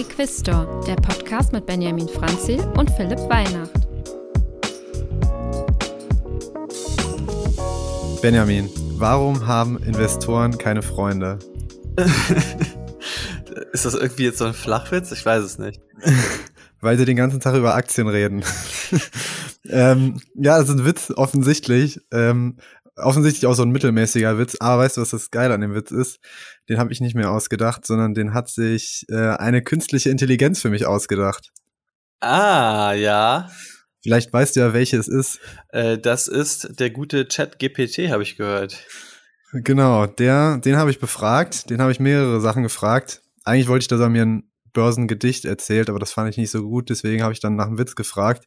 Equisto, der Podcast mit Benjamin Franzil und Philipp Weihnacht. Benjamin, warum haben Investoren keine Freunde? Ist das irgendwie jetzt so ein Flachwitz? Ich weiß es nicht. Weil sie den ganzen Tag über Aktien reden. ähm, ja, das ist ein Witz, offensichtlich. Ähm, offensichtlich auch so ein mittelmäßiger Witz. Aber weißt du, was das Geile an dem Witz ist? Den habe ich nicht mehr ausgedacht, sondern den hat sich äh, eine künstliche Intelligenz für mich ausgedacht. Ah, ja. Vielleicht weißt du ja, welche es ist. Äh, das ist der gute Chat GPT, habe ich gehört. Genau, der, den habe ich befragt. Den habe ich mehrere Sachen gefragt. Eigentlich wollte ich, dass er mir ein Börsengedicht erzählt, aber das fand ich nicht so gut. Deswegen habe ich dann nach einem Witz gefragt.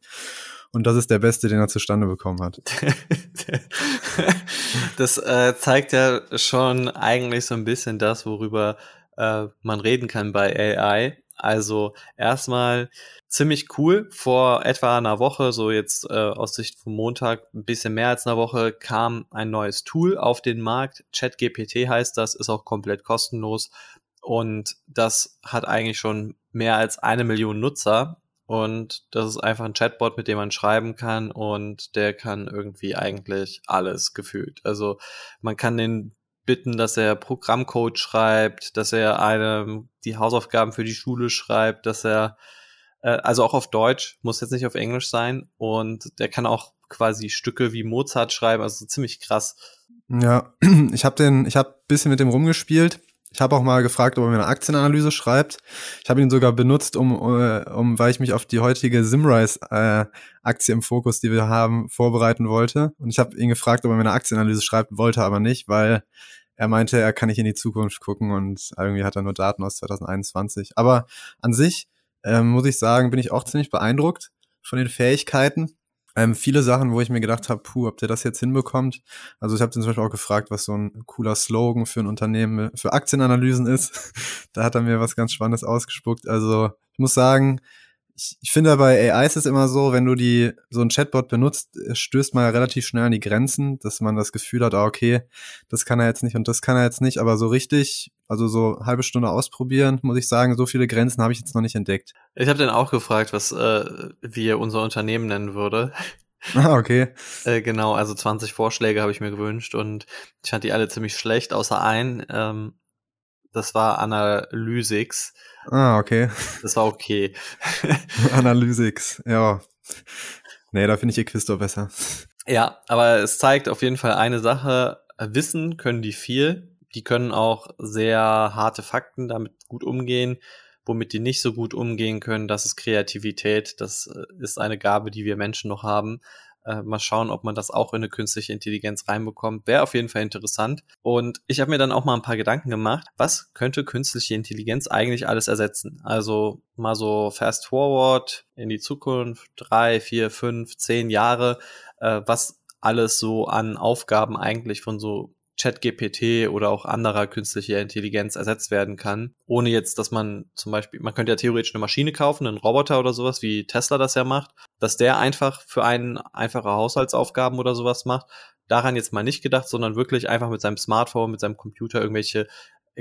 Und das ist der beste, den er zustande bekommen hat. das äh, zeigt ja schon eigentlich so ein bisschen das, worüber äh, man reden kann bei AI. Also erstmal ziemlich cool. Vor etwa einer Woche, so jetzt äh, aus Sicht vom Montag, ein bisschen mehr als einer Woche, kam ein neues Tool auf den Markt. ChatGPT heißt das, ist auch komplett kostenlos. Und das hat eigentlich schon mehr als eine Million Nutzer. Und das ist einfach ein Chatbot, mit dem man schreiben kann und der kann irgendwie eigentlich alles gefühlt. Also man kann den bitten, dass er Programmcode schreibt, dass er einem die Hausaufgaben für die Schule schreibt, dass er äh, also auch auf Deutsch, muss jetzt nicht auf Englisch sein und der kann auch quasi Stücke wie Mozart schreiben, also ziemlich krass. Ja, ich habe den ich habe bisschen mit dem rumgespielt ich habe auch mal gefragt, ob er mir eine Aktienanalyse schreibt. Ich habe ihn sogar benutzt, um, äh, um, weil ich mich auf die heutige Simrise-Aktie äh, im Fokus, die wir haben, vorbereiten wollte. Und ich habe ihn gefragt, ob er mir eine Aktienanalyse schreibt, wollte aber nicht, weil er meinte, er kann nicht in die Zukunft gucken und irgendwie hat er nur Daten aus 2021. Aber an sich, ähm, muss ich sagen, bin ich auch ziemlich beeindruckt von den Fähigkeiten. Ähm, viele Sachen, wo ich mir gedacht habe, puh, ob der das jetzt hinbekommt. Also ich habe zum Beispiel auch gefragt, was so ein cooler Slogan für ein Unternehmen für Aktienanalysen ist. da hat er mir was ganz Spannendes ausgespuckt. Also ich muss sagen, ich, ich finde bei AI ist es immer so, wenn du die so ein Chatbot benutzt, stößt man ja relativ schnell an die Grenzen, dass man das Gefühl hat, ah, okay, das kann er jetzt nicht und das kann er jetzt nicht, aber so richtig, also so halbe Stunde ausprobieren, muss ich sagen, so viele Grenzen habe ich jetzt noch nicht entdeckt. Ich habe dann auch gefragt, was äh, wie er unser Unternehmen nennen würde. Ah, okay. Äh, genau, also 20 Vorschläge habe ich mir gewünscht und ich fand die alle ziemlich schlecht, außer ein. Ähm, das war Analytics. Ah, okay. Das war okay. Analytics, ja. Nee, da finde ich Equisto besser. Ja, aber es zeigt auf jeden Fall eine Sache. Wissen können die viel. Die können auch sehr harte Fakten damit gut umgehen. Womit die nicht so gut umgehen können, das ist Kreativität. Das äh, ist eine Gabe, die wir Menschen noch haben. Äh, mal schauen, ob man das auch in eine künstliche Intelligenz reinbekommt. Wäre auf jeden Fall interessant. Und ich habe mir dann auch mal ein paar Gedanken gemacht, was könnte künstliche Intelligenz eigentlich alles ersetzen? Also mal so fast forward in die Zukunft, drei, vier, fünf, zehn Jahre, äh, was alles so an Aufgaben eigentlich von so ChatGPT oder auch anderer künstlicher Intelligenz ersetzt werden kann, ohne jetzt, dass man zum Beispiel, man könnte ja theoretisch eine Maschine kaufen, einen Roboter oder sowas, wie Tesla das ja macht, dass der einfach für einen einfache Haushaltsaufgaben oder sowas macht. Daran jetzt mal nicht gedacht, sondern wirklich einfach mit seinem Smartphone, mit seinem Computer irgendwelche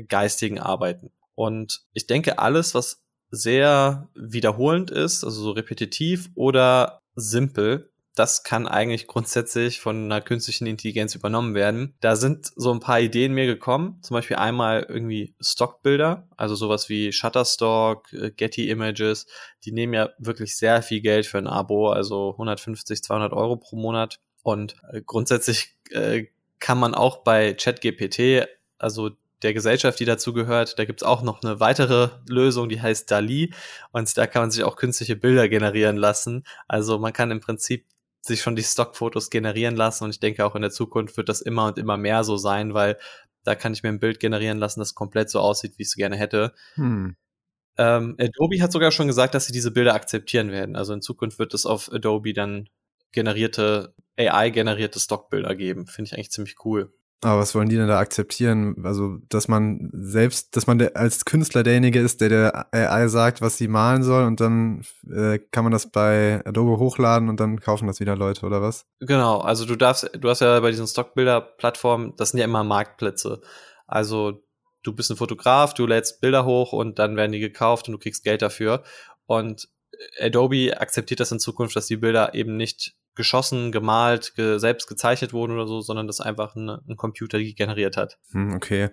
geistigen Arbeiten. Und ich denke, alles, was sehr wiederholend ist, also so repetitiv oder simpel, das kann eigentlich grundsätzlich von einer künstlichen Intelligenz übernommen werden. Da sind so ein paar Ideen mir gekommen, zum Beispiel einmal irgendwie Stockbilder, also sowas wie Shutterstock, äh, Getty Images, die nehmen ja wirklich sehr viel Geld für ein Abo, also 150, 200 Euro pro Monat. Und äh, grundsätzlich äh, kann man auch bei ChatGPT, also der Gesellschaft, die dazu gehört. Da gibt's auch noch eine weitere Lösung, die heißt DALI. Und da kann man sich auch künstliche Bilder generieren lassen. Also man kann im Prinzip sich schon die Stockfotos generieren lassen und ich denke auch in der Zukunft wird das immer und immer mehr so sein, weil da kann ich mir ein Bild generieren lassen, das komplett so aussieht, wie ich es gerne hätte. Hm. Ähm, Adobe hat sogar schon gesagt, dass sie diese Bilder akzeptieren werden. Also in Zukunft wird es auf Adobe dann generierte, AI-generierte Stockbilder geben. Finde ich eigentlich ziemlich cool. Aber was wollen die denn da akzeptieren? Also, dass man selbst, dass man der, als Künstler derjenige ist, der der AI sagt, was sie malen soll und dann äh, kann man das bei Adobe hochladen und dann kaufen das wieder Leute, oder was? Genau, also du darfst, du hast ja bei diesen Stockbilder-Plattformen, das sind ja immer Marktplätze. Also du bist ein Fotograf, du lädst Bilder hoch und dann werden die gekauft und du kriegst Geld dafür. Und Adobe akzeptiert das in Zukunft, dass die Bilder eben nicht geschossen, gemalt, ge selbst gezeichnet wurden oder so, sondern das einfach ein, ein Computer generiert hat. Hm, okay.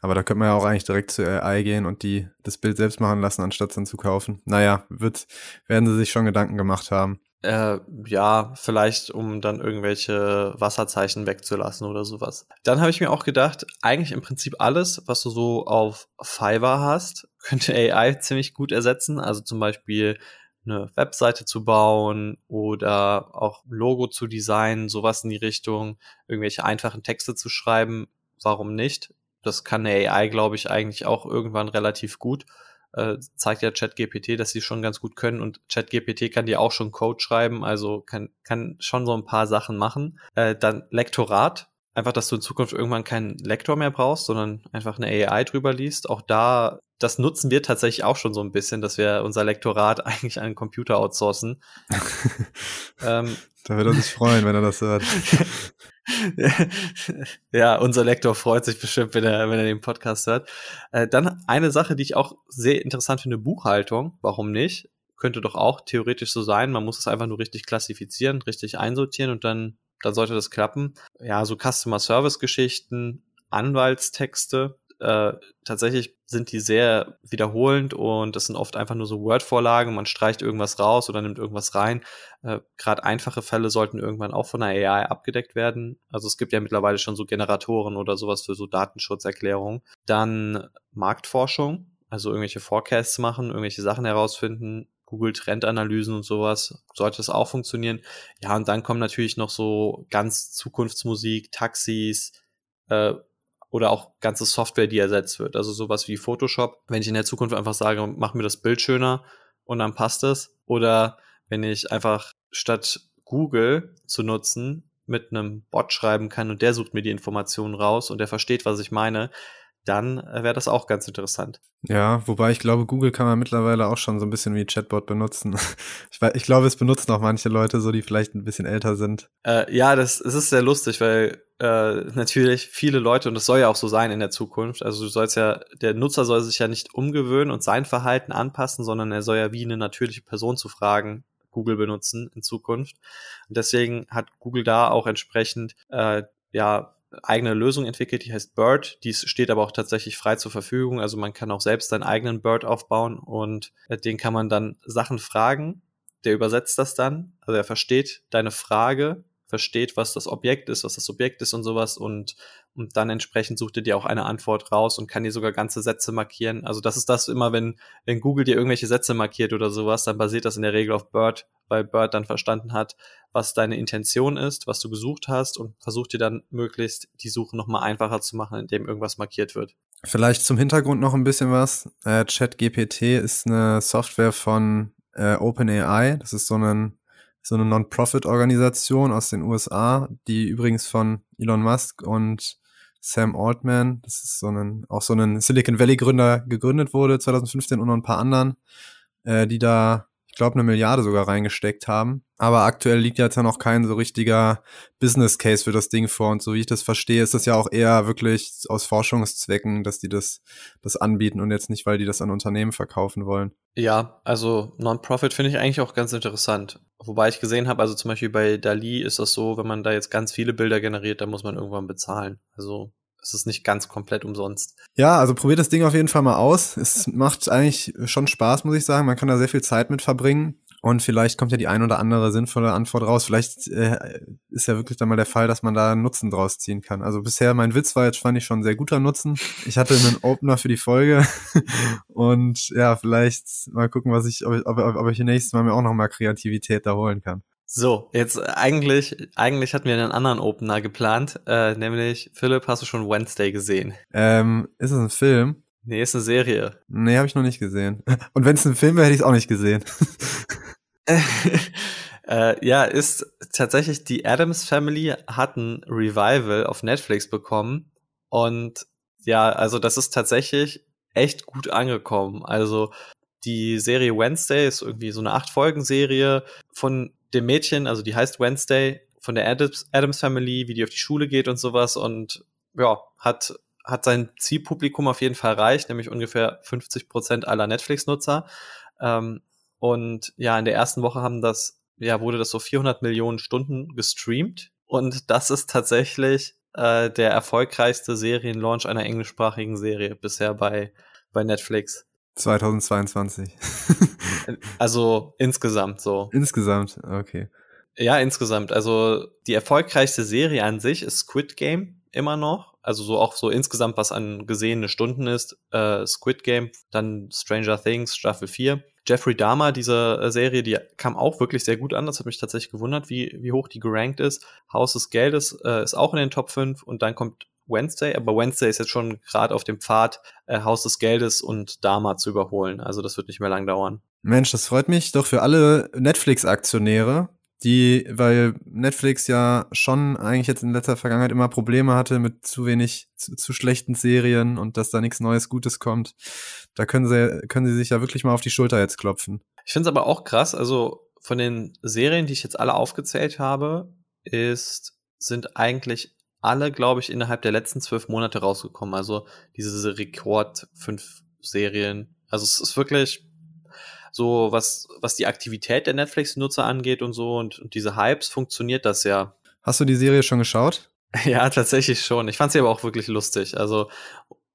Aber da könnte man ja auch eigentlich direkt zu AI gehen und die das Bild selbst machen lassen, anstatt es dann zu kaufen. Naja, wird, werden sie sich schon Gedanken gemacht haben. Äh, ja, vielleicht um dann irgendwelche Wasserzeichen wegzulassen oder sowas. Dann habe ich mir auch gedacht, eigentlich im Prinzip alles, was du so auf Fiverr hast, könnte AI ziemlich gut ersetzen. Also zum Beispiel eine Webseite zu bauen oder auch Logo zu designen, sowas in die Richtung, irgendwelche einfachen Texte zu schreiben. Warum nicht? Das kann eine AI, glaube ich, eigentlich auch irgendwann relativ gut äh, zeigt ja ChatGPT, dass sie schon ganz gut können und ChatGPT kann dir auch schon Code schreiben, also kann, kann schon so ein paar Sachen machen. Äh, dann Lektorat, einfach, dass du in Zukunft irgendwann keinen Lektor mehr brauchst, sondern einfach eine AI drüber liest. Auch da, das nutzen wir tatsächlich auch schon so ein bisschen, dass wir unser Lektorat eigentlich an den Computer outsourcen. ähm, da würde er sich freuen, wenn er das hört. ja, unser Lektor freut sich bestimmt, wenn er, wenn er den Podcast hört. Äh, dann eine Sache, die ich auch sehr interessant finde, Buchhaltung. Warum nicht? Könnte doch auch theoretisch so sein. Man muss es einfach nur richtig klassifizieren, richtig einsortieren und dann, dann sollte das klappen. Ja, so Customer Service Geschichten, Anwaltstexte, äh, tatsächlich sind die sehr wiederholend und das sind oft einfach nur so Word-Vorlagen. Man streicht irgendwas raus oder nimmt irgendwas rein. Äh, Gerade einfache Fälle sollten irgendwann auch von der AI abgedeckt werden. Also es gibt ja mittlerweile schon so Generatoren oder sowas für so Datenschutzerklärungen. Dann Marktforschung, also irgendwelche Forecasts machen, irgendwelche Sachen herausfinden, Google Trendanalysen und sowas, sollte das auch funktionieren. Ja, und dann kommen natürlich noch so ganz Zukunftsmusik, Taxis, äh, oder auch ganze Software, die ersetzt wird. Also sowas wie Photoshop. Wenn ich in der Zukunft einfach sage, mach mir das Bild schöner und dann passt es. Oder wenn ich einfach statt Google zu nutzen mit einem Bot schreiben kann und der sucht mir die Informationen raus und der versteht, was ich meine, dann äh, wäre das auch ganz interessant. Ja, wobei ich glaube, Google kann man mittlerweile auch schon so ein bisschen wie Chatbot benutzen. Ich, weiß, ich glaube, es benutzen auch manche Leute so, die vielleicht ein bisschen älter sind. Äh, ja, das, es ist sehr lustig, weil äh, natürlich viele Leute, und das soll ja auch so sein in der Zukunft, also du sollst ja, der Nutzer soll sich ja nicht umgewöhnen und sein Verhalten anpassen, sondern er soll ja wie eine natürliche Person zu fragen Google benutzen in Zukunft. Und deswegen hat Google da auch entsprechend äh, ja eigene Lösung entwickelt, die heißt Bird. Die steht aber auch tatsächlich frei zur Verfügung. Also man kann auch selbst seinen eigenen Bird aufbauen und äh, den kann man dann Sachen fragen. Der übersetzt das dann. Also er versteht deine Frage, versteht, was das Objekt ist, was das Objekt ist und sowas und, und dann entsprechend sucht er dir auch eine Antwort raus und kann dir sogar ganze Sätze markieren. Also das ist das immer, wenn, wenn Google dir irgendwelche Sätze markiert oder sowas, dann basiert das in der Regel auf Bird, weil Bird dann verstanden hat, was deine Intention ist, was du gesucht hast und versucht dir dann möglichst die Suche nochmal einfacher zu machen, indem irgendwas markiert wird. Vielleicht zum Hintergrund noch ein bisschen was. Äh, ChatGPT ist eine Software von äh, OpenAI. Das ist so, ein, so eine Non-Profit-Organisation aus den USA, die übrigens von Elon Musk und Sam Altman, das ist so ein, auch so ein Silicon Valley Gründer gegründet wurde 2015 und noch ein paar anderen, äh, die da ich glaube, eine Milliarde sogar reingesteckt haben. Aber aktuell liegt jetzt ja noch kein so richtiger Business Case für das Ding vor. Und so wie ich das verstehe, ist das ja auch eher wirklich aus Forschungszwecken, dass die das, das anbieten und jetzt nicht, weil die das an Unternehmen verkaufen wollen. Ja, also Non-Profit finde ich eigentlich auch ganz interessant. Wobei ich gesehen habe, also zum Beispiel bei Dali ist das so, wenn man da jetzt ganz viele Bilder generiert, dann muss man irgendwann bezahlen. Also es ist nicht ganz komplett umsonst. Ja, also probiert das Ding auf jeden Fall mal aus. Es macht eigentlich schon Spaß, muss ich sagen. Man kann da sehr viel Zeit mit verbringen. Und vielleicht kommt ja die ein oder andere sinnvolle Antwort raus. Vielleicht äh, ist ja wirklich dann mal der Fall, dass man da einen Nutzen draus ziehen kann. Also bisher mein Witz war jetzt, fand ich schon sehr guter Nutzen. Ich hatte einen Opener für die Folge. Und ja, vielleicht mal gucken, was ich, ob, ob, ob ich nächstes Mal mir auch noch mal Kreativität da holen kann. So, jetzt eigentlich, eigentlich hatten wir einen anderen Opener geplant, äh, nämlich Philipp, hast du schon Wednesday gesehen? Ähm, ist es ein Film? Nee, ist eine Serie. Nee, habe ich noch nicht gesehen. Und wenn es ein Film wäre, hätte ich es auch nicht gesehen. äh, ja, ist tatsächlich die Adams Family hat ein Revival auf Netflix bekommen und ja, also das ist tatsächlich echt gut angekommen. Also die Serie Wednesday ist irgendwie so eine acht Folgen Serie von dem Mädchen, also die heißt Wednesday, von der Adams, Adams Family, wie die auf die Schule geht und sowas und ja, hat hat sein Zielpublikum auf jeden Fall erreicht, nämlich ungefähr 50 Prozent aller Netflix-Nutzer. Ähm, und ja, in der ersten Woche haben das, ja, wurde das so 400 Millionen Stunden gestreamt. Und das ist tatsächlich äh, der erfolgreichste Serienlaunch einer englischsprachigen Serie bisher bei, bei Netflix. 2022. also insgesamt so. Insgesamt, okay. Ja, insgesamt. Also die erfolgreichste Serie an sich ist Squid Game immer noch. Also so auch so insgesamt, was an gesehene Stunden ist. Äh, Squid Game, dann Stranger Things, Staffel 4. Jeffrey Dahmer, diese äh, Serie, die kam auch wirklich sehr gut an. Das hat mich tatsächlich gewundert, wie, wie hoch die gerankt ist. Haus des Geldes äh, ist auch in den Top 5 und dann kommt Wednesday, aber Wednesday ist jetzt schon gerade auf dem Pfad, äh, Haus des Geldes und Dahmer zu überholen. Also das wird nicht mehr lang dauern. Mensch, das freut mich doch für alle Netflix-Aktionäre, die, weil Netflix ja schon eigentlich jetzt in letzter Vergangenheit immer Probleme hatte mit zu wenig, zu, zu schlechten Serien und dass da nichts Neues Gutes kommt. Da können sie, können sie sich ja wirklich mal auf die Schulter jetzt klopfen. Ich finde es aber auch krass, also von den Serien, die ich jetzt alle aufgezählt habe, ist, sind eigentlich alle, glaube ich, innerhalb der letzten zwölf Monate rausgekommen. Also diese Rekord fünf Serien. Also es ist wirklich so, was, was die Aktivität der Netflix-Nutzer angeht und so und, und diese Hypes, funktioniert das ja. Hast du die Serie schon geschaut? Ja, tatsächlich schon. Ich fand sie aber auch wirklich lustig. Also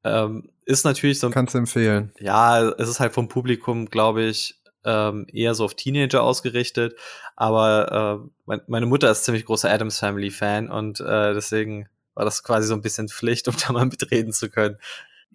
ähm, ist natürlich so. Kannst du empfehlen. Ja, es ist halt vom Publikum, glaube ich, ähm, eher so auf Teenager ausgerichtet. Aber äh, mein, meine Mutter ist ziemlich großer Adams Family Fan und äh, deswegen war das quasi so ein bisschen Pflicht, um da mal mitreden zu können.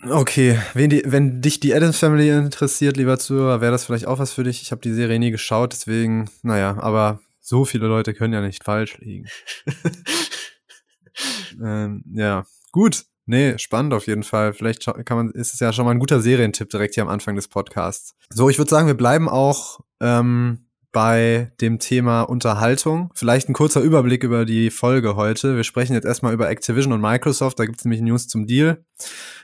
Okay, wenn, die, wenn dich die Adams Family interessiert, lieber Zuhörer, wäre das vielleicht auch was für dich. Ich habe die Serie nie geschaut, deswegen, naja, aber so viele Leute können ja nicht falsch liegen. ähm, ja, gut. Nee, spannend auf jeden Fall. Vielleicht kann man, ist es ja schon mal ein guter Serientipp direkt hier am Anfang des Podcasts. So, ich würde sagen, wir bleiben auch ähm, bei dem Thema Unterhaltung. Vielleicht ein kurzer Überblick über die Folge heute. Wir sprechen jetzt erstmal über Activision und Microsoft. Da gibt es nämlich News zum Deal.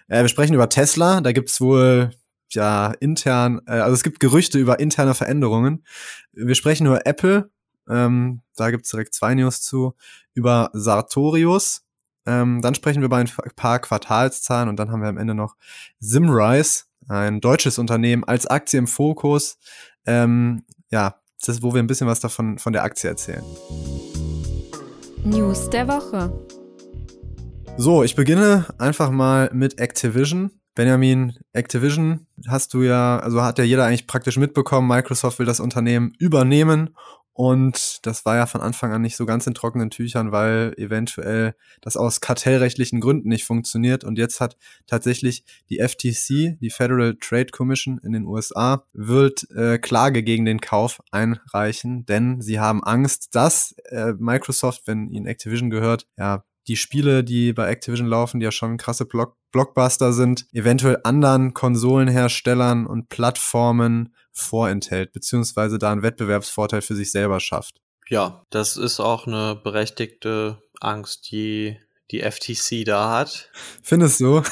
Äh, wir sprechen über Tesla. Da gibt es wohl ja intern, äh, also es gibt Gerüchte über interne Veränderungen. Wir sprechen über Apple. Ähm, da gibt es direkt zwei News zu. Über Sartorius. Ähm, dann sprechen wir über ein paar Quartalszahlen und dann haben wir am Ende noch Simrise, ein deutsches Unternehmen als Aktie im Fokus. Ähm, ja, das ist, wo wir ein bisschen was davon von der Aktie erzählen. News der Woche. So, ich beginne einfach mal mit Activision. Benjamin, Activision hast du ja, also hat ja jeder eigentlich praktisch mitbekommen, Microsoft will das Unternehmen übernehmen und das war ja von Anfang an nicht so ganz in trockenen Tüchern, weil eventuell das aus kartellrechtlichen Gründen nicht funktioniert. Und jetzt hat tatsächlich die FTC, die Federal Trade Commission in den USA, wird äh, Klage gegen den Kauf einreichen, denn sie haben Angst, dass äh, Microsoft, wenn ihnen Activision gehört, ja, die Spiele, die bei Activision laufen, die ja schon krasse Block Blockbuster sind, eventuell anderen Konsolenherstellern und Plattformen vorenthält, beziehungsweise da einen Wettbewerbsvorteil für sich selber schafft. Ja, das ist auch eine berechtigte Angst, die die FTC da hat. Findest du?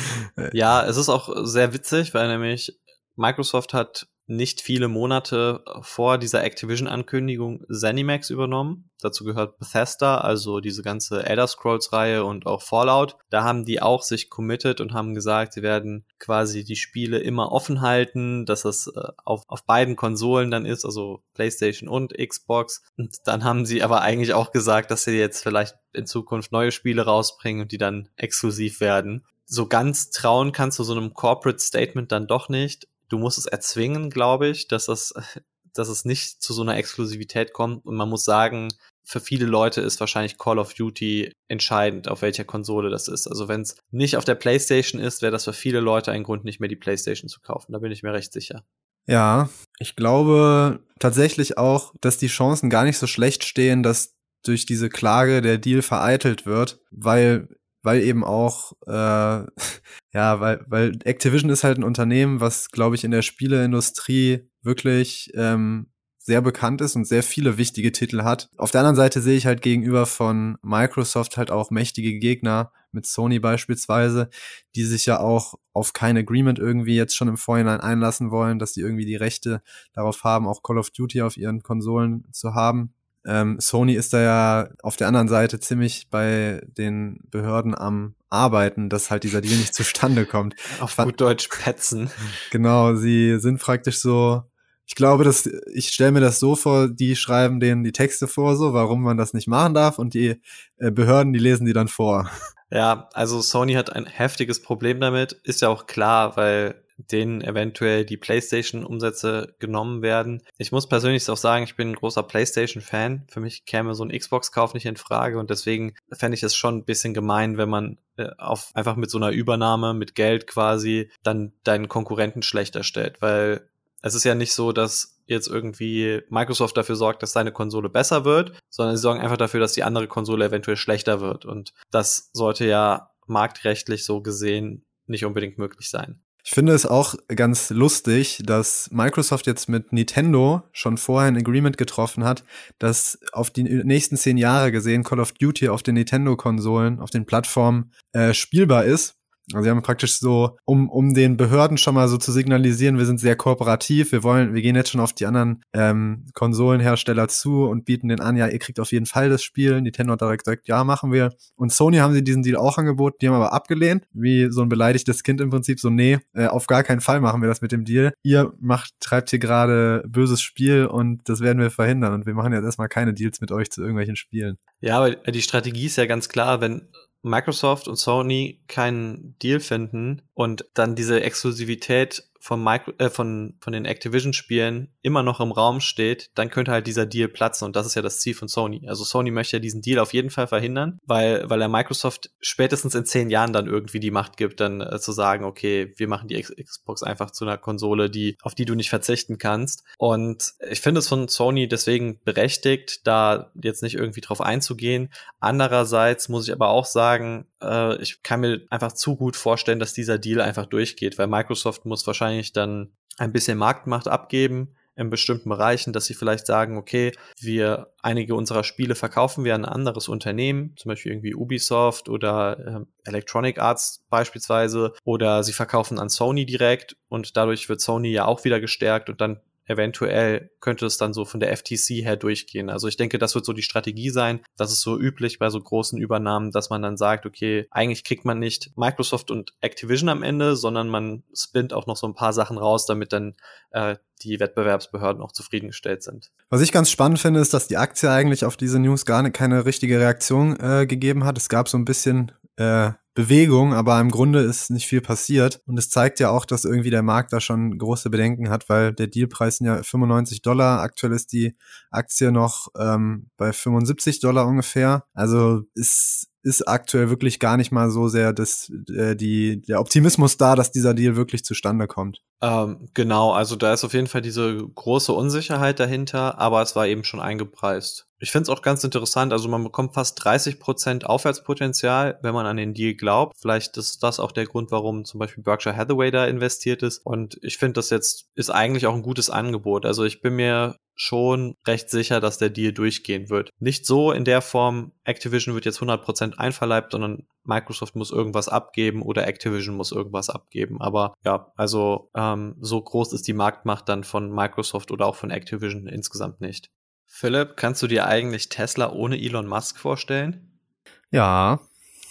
ja, es ist auch sehr witzig, weil nämlich Microsoft hat nicht viele Monate vor dieser Activision-Ankündigung Zenimax übernommen. Dazu gehört Bethesda, also diese ganze Elder Scrolls-Reihe und auch Fallout. Da haben die auch sich committed und haben gesagt, sie werden quasi die Spiele immer offen halten, dass das äh, auf, auf beiden Konsolen dann ist, also PlayStation und Xbox. Und dann haben sie aber eigentlich auch gesagt, dass sie jetzt vielleicht in Zukunft neue Spiele rausbringen und die dann exklusiv werden so ganz trauen kannst du so einem Corporate Statement dann doch nicht du musst es erzwingen, glaube ich, dass das, dass es nicht zu so einer Exklusivität kommt. Und man muss sagen, für viele Leute ist wahrscheinlich Call of Duty entscheidend, auf welcher Konsole das ist. Also wenn es nicht auf der PlayStation ist, wäre das für viele Leute ein Grund, nicht mehr die PlayStation zu kaufen. Da bin ich mir recht sicher. Ja, ich glaube tatsächlich auch, dass die Chancen gar nicht so schlecht stehen, dass durch diese Klage der Deal vereitelt wird, weil weil eben auch, äh, ja, weil, weil Activision ist halt ein Unternehmen, was, glaube ich, in der Spieleindustrie wirklich ähm, sehr bekannt ist und sehr viele wichtige Titel hat. Auf der anderen Seite sehe ich halt gegenüber von Microsoft halt auch mächtige Gegner, mit Sony beispielsweise, die sich ja auch auf kein Agreement irgendwie jetzt schon im Vorhinein einlassen wollen, dass sie irgendwie die Rechte darauf haben, auch Call of Duty auf ihren Konsolen zu haben. Ähm, Sony ist da ja auf der anderen Seite ziemlich bei den Behörden am Arbeiten, dass halt dieser Deal nicht zustande kommt. Auf gut Deutsch petzen. Genau, sie sind praktisch so, ich glaube, dass ich stelle mir das so vor, die schreiben denen die Texte vor, so warum man das nicht machen darf, und die äh, Behörden, die lesen die dann vor. Ja, also Sony hat ein heftiges Problem damit, ist ja auch klar, weil denen eventuell die PlayStation-Umsätze genommen werden. Ich muss persönlich auch sagen, ich bin ein großer PlayStation-Fan. Für mich käme so ein Xbox-Kauf nicht in Frage und deswegen fände ich es schon ein bisschen gemein, wenn man äh, auf einfach mit so einer Übernahme mit Geld quasi dann deinen Konkurrenten schlechter stellt, weil es ist ja nicht so, dass jetzt irgendwie Microsoft dafür sorgt, dass seine Konsole besser wird, sondern sie sorgen einfach dafür, dass die andere Konsole eventuell schlechter wird. Und das sollte ja marktrechtlich so gesehen nicht unbedingt möglich sein. Ich finde es auch ganz lustig, dass Microsoft jetzt mit Nintendo schon vorher ein Agreement getroffen hat, dass auf die nächsten zehn Jahre gesehen Call of Duty auf den Nintendo-Konsolen, auf den Plattformen äh, spielbar ist. Also sie haben praktisch so, um, um den Behörden schon mal so zu signalisieren, wir sind sehr kooperativ, wir wollen, wir gehen jetzt schon auf die anderen ähm, Konsolenhersteller zu und bieten den an, ja, ihr kriegt auf jeden Fall das Spiel. Nintendo hat direkt gesagt, ja, machen wir. Und Sony haben sie diesen Deal auch angeboten, die haben aber abgelehnt, wie so ein beleidigtes Kind im Prinzip, so, nee, äh, auf gar keinen Fall machen wir das mit dem Deal. Ihr macht, treibt hier gerade böses Spiel und das werden wir verhindern und wir machen jetzt erstmal keine Deals mit euch zu irgendwelchen Spielen. Ja, aber die Strategie ist ja ganz klar, wenn Microsoft und Sony keinen Deal finden und dann diese Exklusivität von, Micro, äh, von, von den Activision-Spielen immer noch im Raum steht, dann könnte halt dieser Deal platzen und das ist ja das Ziel von Sony. Also Sony möchte ja diesen Deal auf jeden Fall verhindern, weil, weil er Microsoft spätestens in zehn Jahren dann irgendwie die Macht gibt, dann äh, zu sagen, okay, wir machen die Xbox einfach zu einer Konsole, die, auf die du nicht verzichten kannst. Und ich finde es von Sony deswegen berechtigt, da jetzt nicht irgendwie drauf einzugehen. Andererseits muss ich aber auch sagen, äh, ich kann mir einfach zu gut vorstellen, dass dieser Deal einfach durchgeht, weil Microsoft muss wahrscheinlich dann ein bisschen Marktmacht abgeben in bestimmten Bereichen, dass sie vielleicht sagen, okay, wir einige unserer Spiele verkaufen wir an ein anderes Unternehmen, zum Beispiel irgendwie Ubisoft oder äh, Electronic Arts beispielsweise, oder sie verkaufen an Sony direkt und dadurch wird Sony ja auch wieder gestärkt und dann eventuell könnte es dann so von der FTC her durchgehen. Also ich denke, das wird so die Strategie sein. Das ist so üblich bei so großen Übernahmen, dass man dann sagt, okay, eigentlich kriegt man nicht Microsoft und Activision am Ende, sondern man spinnt auch noch so ein paar Sachen raus, damit dann äh, die Wettbewerbsbehörden auch zufriedengestellt sind. Was ich ganz spannend finde, ist, dass die Aktie eigentlich auf diese News gar keine richtige Reaktion äh, gegeben hat. Es gab so ein bisschen äh, Bewegung, aber im Grunde ist nicht viel passiert. Und es zeigt ja auch, dass irgendwie der Markt da schon große Bedenken hat, weil der Dealpreis sind ja 95 Dollar. Aktuell ist die Aktie noch ähm, bei 75 Dollar ungefähr. Also ist ist aktuell wirklich gar nicht mal so sehr das, äh, die, der Optimismus da, dass dieser Deal wirklich zustande kommt. Ähm, genau, also da ist auf jeden Fall diese große Unsicherheit dahinter, aber es war eben schon eingepreist. Ich finde es auch ganz interessant, also man bekommt fast 30 Prozent Aufwärtspotenzial, wenn man an den Deal glaubt. Vielleicht ist das auch der Grund, warum zum Beispiel Berkshire Hathaway da investiert ist. Und ich finde, das jetzt ist eigentlich auch ein gutes Angebot. Also ich bin mir schon recht sicher, dass der Deal durchgehen wird. Nicht so in der Form, Activision wird jetzt 100% einverleibt, sondern Microsoft muss irgendwas abgeben oder Activision muss irgendwas abgeben. Aber ja, also ähm, so groß ist die Marktmacht dann von Microsoft oder auch von Activision insgesamt nicht. Philipp, kannst du dir eigentlich Tesla ohne Elon Musk vorstellen? Ja.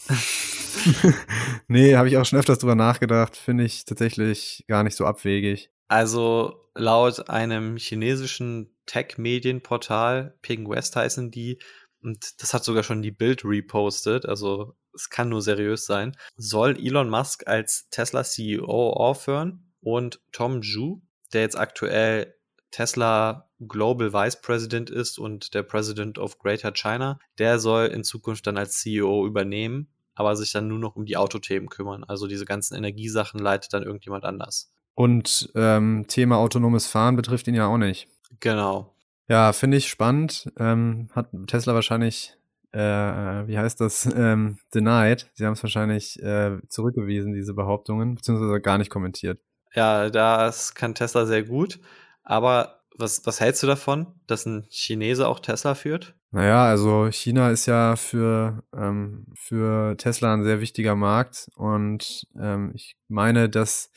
nee, habe ich auch schon öfters drüber nachgedacht. Finde ich tatsächlich gar nicht so abwegig. Also laut einem chinesischen Tech-Medienportal, Ping West heißen die, und das hat sogar schon die Bild repostet, also es kann nur seriös sein, soll Elon Musk als Tesla CEO aufhören und Tom Zhu, der jetzt aktuell Tesla Global Vice President ist und der President of Greater China, der soll in Zukunft dann als CEO übernehmen, aber sich dann nur noch um die Autothemen kümmern. Also diese ganzen Energiesachen leitet dann irgendjemand anders. Und ähm, Thema autonomes Fahren betrifft ihn ja auch nicht. Genau. Ja, finde ich spannend. Ähm, hat Tesla wahrscheinlich, äh, wie heißt das, ähm, denied. Sie haben es wahrscheinlich äh, zurückgewiesen, diese Behauptungen, beziehungsweise gar nicht kommentiert. Ja, das kann Tesla sehr gut. Aber was, was hältst du davon, dass ein Chinese auch Tesla führt? Naja, also China ist ja für, ähm, für Tesla ein sehr wichtiger Markt und ähm, ich meine, dass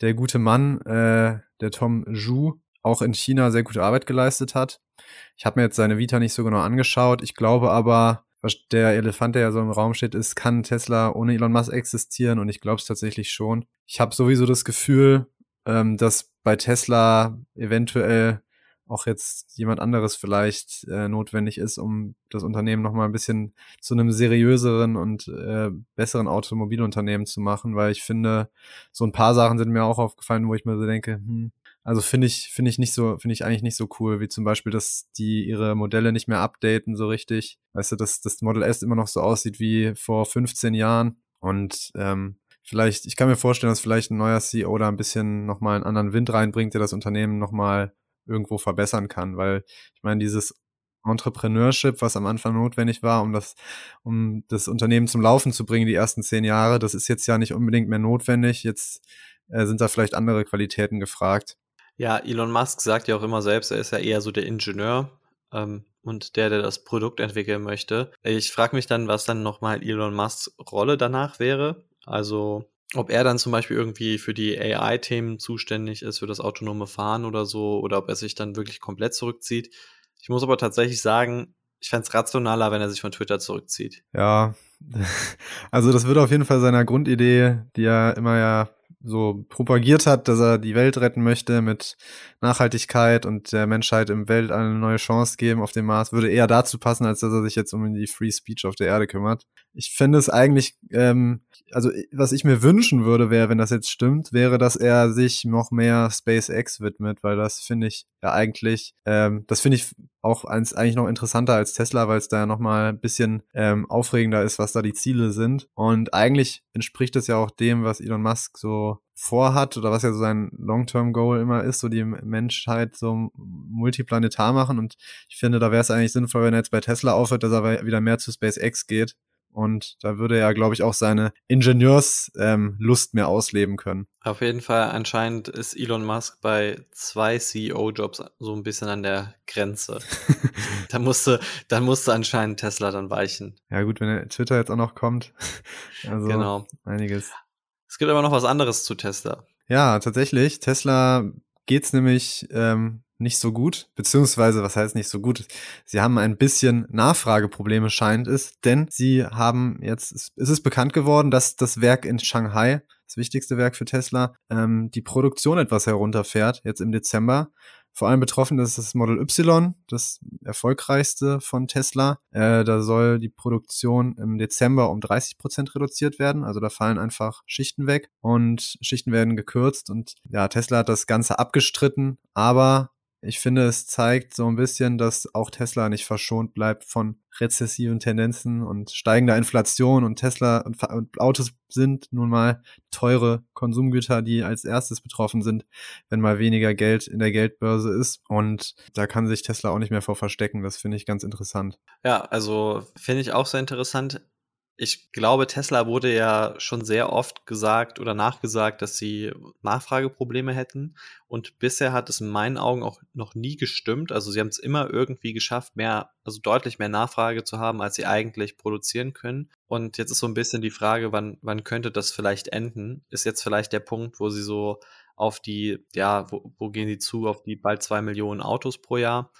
der gute Mann, äh, der Tom Zhu, auch in China sehr gute Arbeit geleistet hat. Ich habe mir jetzt seine Vita nicht so genau angeschaut. Ich glaube aber, was der Elefant, der ja so im Raum steht, ist, kann Tesla ohne Elon Musk existieren? Und ich glaube es tatsächlich schon. Ich habe sowieso das Gefühl, ähm, dass bei Tesla eventuell auch jetzt jemand anderes vielleicht äh, notwendig ist, um das Unternehmen nochmal ein bisschen zu einem seriöseren und äh, besseren Automobilunternehmen zu machen, weil ich finde, so ein paar Sachen sind mir auch aufgefallen, wo ich mir so denke, hm, also finde ich, finde ich nicht so, finde ich eigentlich nicht so cool, wie zum Beispiel, dass die ihre Modelle nicht mehr updaten so richtig. Weißt du, dass das Model S immer noch so aussieht wie vor 15 Jahren. Und ähm, vielleicht, ich kann mir vorstellen, dass vielleicht ein neuer CEO da ein bisschen nochmal einen anderen Wind reinbringt, der das Unternehmen nochmal irgendwo verbessern kann, weil ich meine, dieses Entrepreneurship, was am Anfang notwendig war, um das, um das Unternehmen zum Laufen zu bringen, die ersten zehn Jahre, das ist jetzt ja nicht unbedingt mehr notwendig. Jetzt äh, sind da vielleicht andere Qualitäten gefragt. Ja, Elon Musk sagt ja auch immer selbst, er ist ja eher so der Ingenieur ähm, und der, der das Produkt entwickeln möchte. Ich frage mich dann, was dann nochmal Elon Musks Rolle danach wäre. Also ob er dann zum Beispiel irgendwie für die AI-Themen zuständig ist, für das autonome Fahren oder so, oder ob er sich dann wirklich komplett zurückzieht. Ich muss aber tatsächlich sagen, ich fände es rationaler, wenn er sich von Twitter zurückzieht. Ja, also das würde auf jeden Fall seiner Grundidee, die er immer ja so propagiert hat, dass er die Welt retten möchte mit Nachhaltigkeit und der Menschheit im Welt eine neue Chance geben auf dem Mars, würde eher dazu passen, als dass er sich jetzt um die Free Speech auf der Erde kümmert. Ich finde es eigentlich, ähm, also was ich mir wünschen würde, wäre, wenn das jetzt stimmt, wäre, dass er sich noch mehr SpaceX widmet, weil das finde ich ja eigentlich, ähm, das finde ich auch eins, eigentlich noch interessanter als Tesla, weil es da ja nochmal ein bisschen ähm, aufregender ist, was da die Ziele sind. Und eigentlich entspricht es ja auch dem, was Elon Musk so vorhat oder was ja so sein Long-Term-Goal immer ist, so die Menschheit so multiplanetar machen. Und ich finde, da wäre es eigentlich sinnvoll, wenn er jetzt bei Tesla aufhört, dass er wieder mehr zu SpaceX geht und da würde er, glaube ich, auch seine Ingenieurslust ähm, mehr ausleben können. Auf jeden Fall, anscheinend ist Elon Musk bei zwei CEO-Jobs so ein bisschen an der Grenze. da musste, da musste anscheinend Tesla dann weichen. Ja, gut, wenn Twitter jetzt auch noch kommt. Also genau. einiges. Es gibt aber noch was anderes zu Tesla. Ja, tatsächlich. Tesla geht's nämlich ähm, nicht so gut, beziehungsweise, was heißt nicht so gut? Sie haben ein bisschen Nachfrageprobleme, scheint es, denn sie haben jetzt, es ist bekannt geworden, dass das Werk in Shanghai, das wichtigste Werk für Tesla, ähm, die Produktion etwas herunterfährt, jetzt im Dezember. Vor allem betroffen ist das Model Y, das erfolgreichste von Tesla. Äh, da soll die Produktion im Dezember um 30 Prozent reduziert werden. Also da fallen einfach Schichten weg und Schichten werden gekürzt. Und ja, Tesla hat das Ganze abgestritten, aber ich finde, es zeigt so ein bisschen, dass auch Tesla nicht verschont bleibt von rezessiven Tendenzen und steigender Inflation und Tesla und, und, Autos sind nun mal teure Konsumgüter, die als erstes betroffen sind, wenn mal weniger Geld in der Geldbörse ist. Und da kann sich Tesla auch nicht mehr vor verstecken. Das finde ich ganz interessant. Ja, also finde ich auch sehr interessant ich glaube, Tesla wurde ja schon sehr oft gesagt oder nachgesagt, dass sie Nachfrageprobleme hätten. Und bisher hat es in meinen Augen auch noch nie gestimmt. Also sie haben es immer irgendwie geschafft, mehr, also deutlich mehr Nachfrage zu haben, als sie eigentlich produzieren können. Und jetzt ist so ein bisschen die Frage, wann, wann könnte das vielleicht enden? Ist jetzt vielleicht der Punkt, wo sie so auf die, ja, wo, wo gehen sie zu, auf die bald zwei Millionen Autos pro Jahr?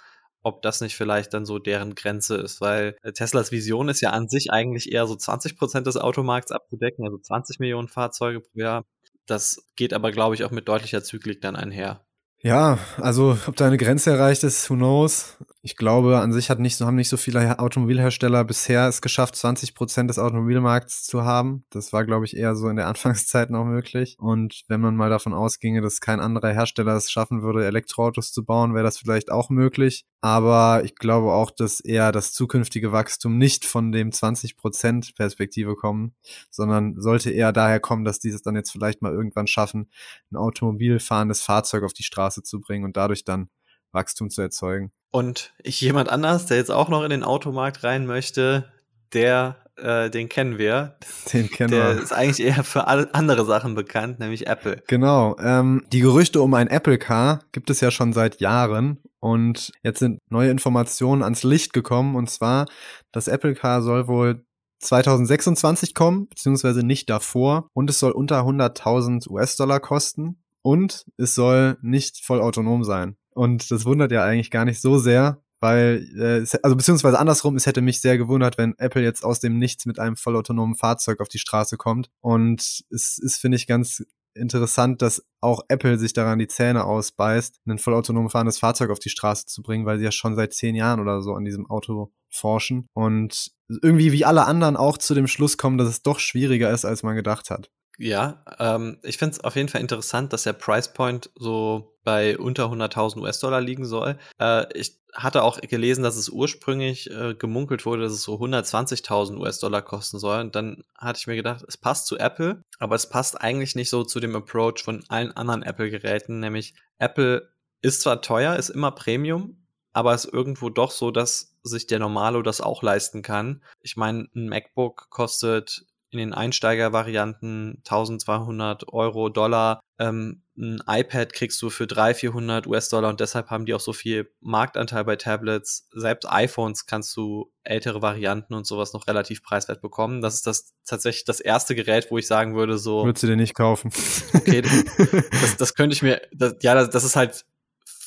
Ob das nicht vielleicht dann so deren Grenze ist, weil äh, Teslas Vision ist ja an sich eigentlich eher so 20 Prozent des Automarkts abzudecken, also 20 Millionen Fahrzeuge pro Jahr. Das geht aber, glaube ich, auch mit deutlicher Zyklik dann einher. Ja, also ob da eine Grenze erreicht ist, who knows. Ich glaube, an sich hat nicht, haben nicht so viele Automobilhersteller bisher es geschafft, 20 Prozent des Automobilmarkts zu haben. Das war, glaube ich, eher so in der Anfangszeit noch möglich. Und wenn man mal davon ausginge, dass kein anderer Hersteller es schaffen würde, Elektroautos zu bauen, wäre das vielleicht auch möglich. Aber ich glaube auch, dass eher das zukünftige Wachstum nicht von dem 20 Prozent Perspektive kommen, sondern sollte eher daher kommen, dass dieses dann jetzt vielleicht mal irgendwann schaffen, ein automobilfahrendes Fahrzeug auf die Straße zu bringen und dadurch dann Wachstum zu erzeugen. Und ich, jemand anders, der jetzt auch noch in den Automarkt rein möchte, der, äh, den kennen wir. Den kennen der wir. Der ist eigentlich eher für alle andere Sachen bekannt, nämlich Apple. Genau. Ähm, die Gerüchte um ein Apple Car gibt es ja schon seit Jahren. Und jetzt sind neue Informationen ans Licht gekommen. Und zwar, das Apple Car soll wohl 2026 kommen, beziehungsweise nicht davor. Und es soll unter 100.000 US-Dollar kosten. Und es soll nicht voll autonom sein. Und das wundert ja eigentlich gar nicht so sehr, weil, äh, also beziehungsweise andersrum, es hätte mich sehr gewundert, wenn Apple jetzt aus dem Nichts mit einem vollautonomen Fahrzeug auf die Straße kommt. Und es ist, finde ich, ganz interessant, dass auch Apple sich daran die Zähne ausbeißt, ein vollautonom fahrendes Fahrzeug auf die Straße zu bringen, weil sie ja schon seit zehn Jahren oder so an diesem Auto forschen und irgendwie wie alle anderen auch zu dem Schluss kommen, dass es doch schwieriger ist, als man gedacht hat. Ja, ähm, ich finde es auf jeden Fall interessant, dass der Price Point so bei unter 100.000 US-Dollar liegen soll. Äh, ich hatte auch gelesen, dass es ursprünglich äh, gemunkelt wurde, dass es so 120.000 US-Dollar kosten soll. Und dann hatte ich mir gedacht, es passt zu Apple, aber es passt eigentlich nicht so zu dem Approach von allen anderen Apple-Geräten. Nämlich Apple ist zwar teuer, ist immer Premium, aber ist irgendwo doch so, dass sich der Normalo das auch leisten kann. Ich meine, ein MacBook kostet in den Einsteiger-Varianten 1200 Euro, Dollar. Ähm, ein iPad kriegst du für 300, 400 US-Dollar und deshalb haben die auch so viel Marktanteil bei Tablets. Selbst iPhones kannst du ältere Varianten und sowas noch relativ preiswert bekommen. Das ist das tatsächlich das erste Gerät, wo ich sagen würde, so. Würdest du dir nicht kaufen? Okay, das, das könnte ich mir, das, ja, das, das ist halt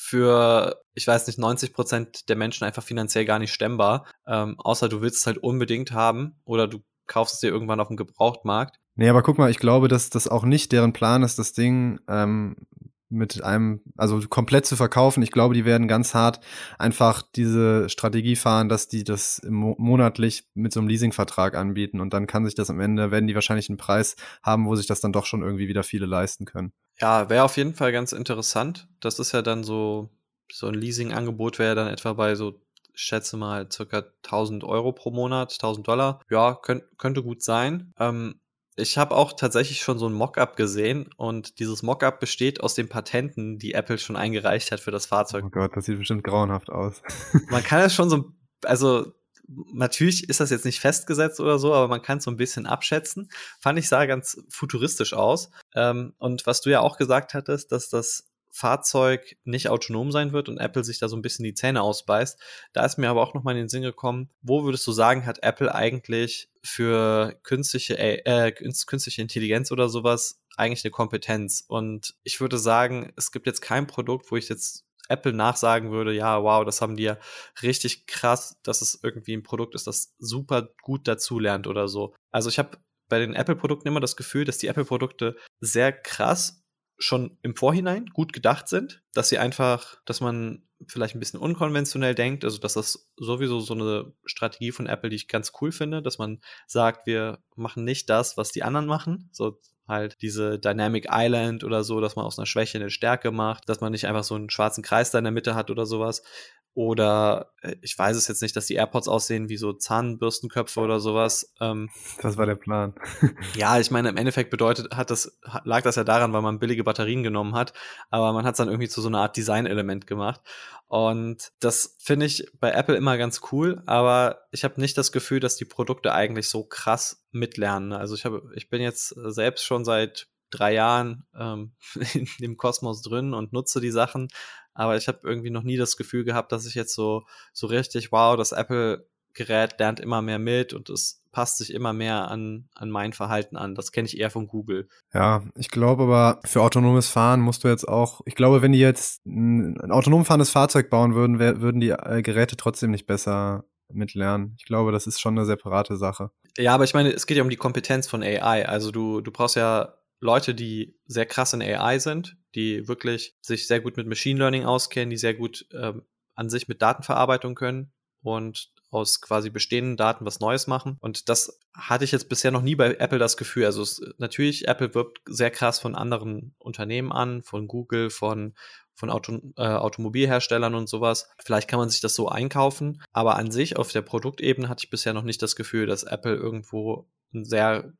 für, ich weiß nicht, 90 Prozent der Menschen einfach finanziell gar nicht stemmbar. Ähm, außer du willst es halt unbedingt haben oder du kaufst es dir irgendwann auf dem Gebrauchtmarkt. Nee, aber guck mal, ich glaube, dass das auch nicht deren Plan ist, das Ding ähm, mit einem, also komplett zu verkaufen. Ich glaube, die werden ganz hart einfach diese Strategie fahren, dass die das monatlich mit so einem Leasingvertrag anbieten und dann kann sich das am Ende, werden die wahrscheinlich einen Preis haben, wo sich das dann doch schon irgendwie wieder viele leisten können. Ja, wäre auf jeden Fall ganz interessant. Das ist ja dann so, so ein Leasingangebot wäre dann etwa bei so schätze mal circa 1000 Euro pro Monat, 1000 Dollar. Ja, könnt, könnte gut sein. Ähm, ich habe auch tatsächlich schon so ein Mockup gesehen und dieses Mockup besteht aus den Patenten, die Apple schon eingereicht hat für das Fahrzeug. Oh Gott, das sieht bestimmt grauenhaft aus. man kann es schon so, also natürlich ist das jetzt nicht festgesetzt oder so, aber man kann es so ein bisschen abschätzen. Fand ich sah ganz futuristisch aus. Ähm, und was du ja auch gesagt hattest, dass das Fahrzeug nicht autonom sein wird und Apple sich da so ein bisschen die Zähne ausbeißt. Da ist mir aber auch nochmal in den Sinn gekommen, wo würdest du sagen, hat Apple eigentlich für künstliche, äh, künstliche Intelligenz oder sowas eigentlich eine Kompetenz? Und ich würde sagen, es gibt jetzt kein Produkt, wo ich jetzt Apple nachsagen würde, ja, wow, das haben die ja richtig krass, dass es irgendwie ein Produkt ist, das super gut dazulernt oder so. Also ich habe bei den Apple-Produkten immer das Gefühl, dass die Apple-Produkte sehr krass schon im Vorhinein gut gedacht sind, dass sie einfach, dass man vielleicht ein bisschen unkonventionell denkt, also dass das sowieso so eine Strategie von Apple, die ich ganz cool finde, dass man sagt, wir machen nicht das, was die anderen machen, so halt diese Dynamic Island oder so, dass man aus einer Schwäche eine Stärke macht, dass man nicht einfach so einen schwarzen Kreis da in der Mitte hat oder sowas, oder äh, ich weiß es jetzt nicht, dass die AirPods aussehen wie so Zahnbürstenköpfe oder sowas. Ähm, das war der Plan. ja, ich meine, im Endeffekt bedeutet, hat das, lag das ja daran, weil man billige Batterien genommen hat, aber man hat es dann irgendwie zu so einer Art Design-Element gemacht. Und das finde ich bei Apple immer ganz cool, aber ich habe nicht das Gefühl, dass die Produkte eigentlich so krass mitlernen. Also ich habe, ich bin jetzt selbst schon seit drei Jahren ähm, in dem Kosmos drin und nutze die Sachen, aber ich habe irgendwie noch nie das Gefühl gehabt, dass ich jetzt so, so richtig, wow, das Apple-Gerät lernt immer mehr mit und es passt sich immer mehr an, an mein Verhalten an. Das kenne ich eher von Google. Ja, ich glaube aber, für autonomes Fahren musst du jetzt auch, ich glaube, wenn die jetzt ein autonom fahrendes Fahrzeug bauen würden, wär, würden die äh, Geräte trotzdem nicht besser mitlernen. Ich glaube, das ist schon eine separate Sache. Ja, aber ich meine, es geht ja um die Kompetenz von AI. Also du, du brauchst ja Leute, die sehr krass in AI sind, die wirklich sich sehr gut mit Machine Learning auskennen, die sehr gut ähm, an sich mit Datenverarbeitung können und aus quasi bestehenden Daten was Neues machen. Und das hatte ich jetzt bisher noch nie bei Apple das Gefühl. Also es, natürlich, Apple wirbt sehr krass von anderen Unternehmen an, von Google, von, von Auto, äh, Automobilherstellern und sowas. Vielleicht kann man sich das so einkaufen, aber an sich auf der Produktebene hatte ich bisher noch nicht das Gefühl, dass Apple irgendwo ein sehr,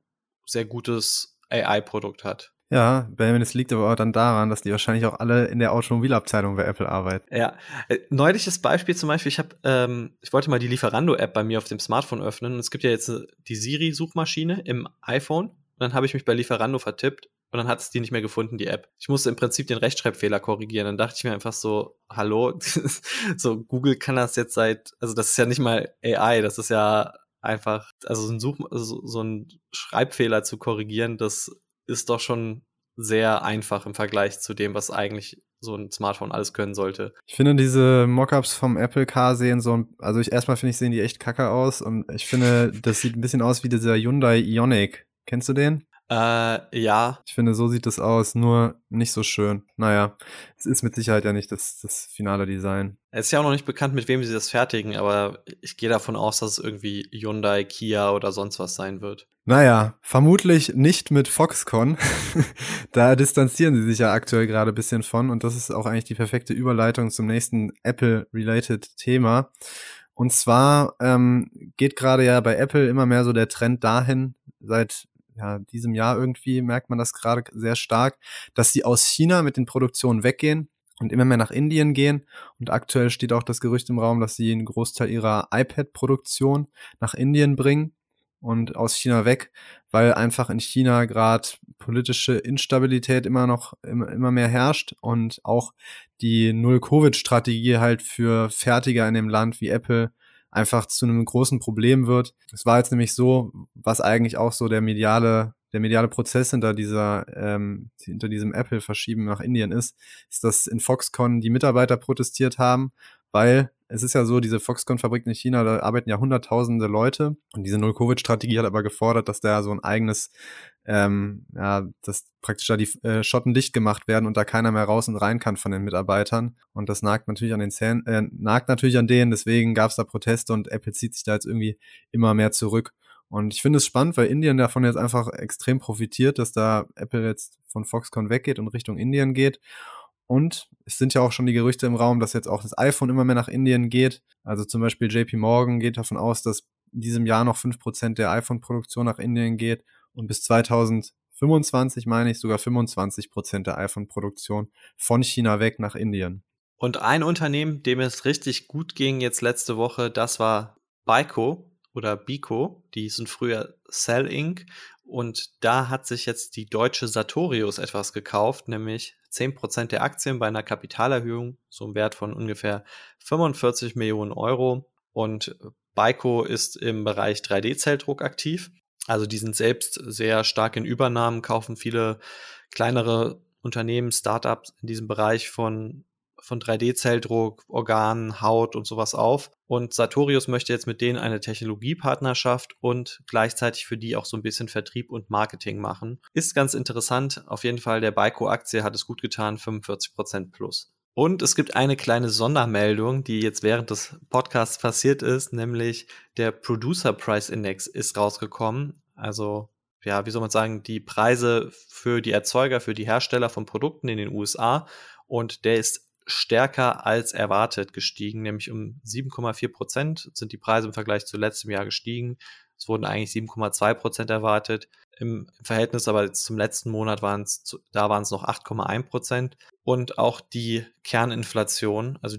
sehr gutes AI-Produkt hat. Ja, Benjamin, es liegt aber auch dann daran, dass die wahrscheinlich auch alle in der Automobilabteilung bei Apple arbeiten. Ja, äh, neuliches Beispiel zum Beispiel, ich habe, ähm, ich wollte mal die Lieferando-App bei mir auf dem Smartphone öffnen. Es gibt ja jetzt äh, die Siri-Suchmaschine im iPhone. Und dann habe ich mich bei Lieferando vertippt und dann hat es die nicht mehr gefunden, die App. Ich musste im Prinzip den Rechtschreibfehler korrigieren. Dann dachte ich mir einfach so, hallo, so Google kann das jetzt seit, also das ist ja nicht mal AI, das ist ja einfach, also so ein, Such, also so ein Schreibfehler zu korrigieren, das ist doch schon sehr einfach im Vergleich zu dem, was eigentlich so ein Smartphone alles können sollte. Ich finde diese Mockups vom Apple Car sehen so, also ich erstmal finde ich sehen die echt kacke aus und ich finde, das sieht ein bisschen aus wie dieser Hyundai Ioniq. Kennst du den? Äh, ja. Ich finde, so sieht es aus, nur nicht so schön. Naja, es ist mit Sicherheit ja nicht das, das finale Design. Es ist ja auch noch nicht bekannt, mit wem sie das fertigen, aber ich gehe davon aus, dass es irgendwie Hyundai, Kia oder sonst was sein wird. Naja, vermutlich nicht mit Foxconn. da distanzieren sie sich ja aktuell gerade ein bisschen von und das ist auch eigentlich die perfekte Überleitung zum nächsten Apple-related Thema. Und zwar ähm, geht gerade ja bei Apple immer mehr so der Trend dahin, seit ja, diesem Jahr irgendwie merkt man das gerade sehr stark, dass sie aus China mit den Produktionen weggehen und immer mehr nach Indien gehen. Und aktuell steht auch das Gerücht im Raum, dass sie einen Großteil ihrer iPad-Produktion nach Indien bringen und aus China weg, weil einfach in China gerade politische Instabilität immer noch immer, immer mehr herrscht und auch die Null-Covid-Strategie halt für Fertiger in dem Land wie Apple einfach zu einem großen Problem wird. Es war jetzt nämlich so, was eigentlich auch so der mediale, der mediale Prozess hinter dieser, ähm, hinter diesem Apple-Verschieben nach Indien ist, ist, dass in Foxconn die Mitarbeiter protestiert haben, weil es ist ja so, diese Foxconn-Fabriken in China, da arbeiten ja hunderttausende Leute und diese Null-Covid-Strategie hat aber gefordert, dass da so ein eigenes ähm, ja, dass praktisch da die äh, Schotten dicht gemacht werden und da keiner mehr raus und rein kann von den Mitarbeitern. Und das nagt natürlich an den Zähnen, äh, nagt natürlich an denen, deswegen gab es da Proteste und Apple zieht sich da jetzt irgendwie immer mehr zurück. Und ich finde es spannend, weil Indien davon jetzt einfach extrem profitiert, dass da Apple jetzt von Foxconn weggeht und Richtung Indien geht. Und es sind ja auch schon die Gerüchte im Raum, dass jetzt auch das iPhone immer mehr nach Indien geht. Also zum Beispiel JP Morgan geht davon aus, dass in diesem Jahr noch fünf Prozent der iPhone-Produktion nach Indien geht und bis 2025 meine ich sogar 25 Prozent der iPhone-Produktion von China weg nach Indien. Und ein Unternehmen, dem es richtig gut ging jetzt letzte Woche, das war Baiko oder Biko. Die sind früher Cell Inc. Und da hat sich jetzt die deutsche Sartorius etwas gekauft, nämlich 10% der Aktien bei einer Kapitalerhöhung, so einem Wert von ungefähr 45 Millionen Euro. Und Baiko ist im Bereich 3D-Zelldruck aktiv also die sind selbst sehr stark in Übernahmen, kaufen viele kleinere Unternehmen, Startups in diesem Bereich von, von 3D-Zelldruck, Organen, Haut und sowas auf. Und Sartorius möchte jetzt mit denen eine Technologiepartnerschaft und gleichzeitig für die auch so ein bisschen Vertrieb und Marketing machen. Ist ganz interessant. Auf jeden Fall, der Baiko-Aktie hat es gut getan, 45% plus. Und es gibt eine kleine Sondermeldung, die jetzt während des Podcasts passiert ist, nämlich der Producer Price Index ist rausgekommen. Also, ja, wie soll man sagen, die Preise für die Erzeuger, für die Hersteller von Produkten in den USA. Und der ist stärker als erwartet gestiegen, nämlich um 7,4 Prozent sind die Preise im Vergleich zu letztem Jahr gestiegen. Es wurden eigentlich 7,2 Prozent erwartet. Im Verhältnis aber zum letzten Monat waren es, da waren es noch 8,1 Prozent. Und auch die Kerninflation, also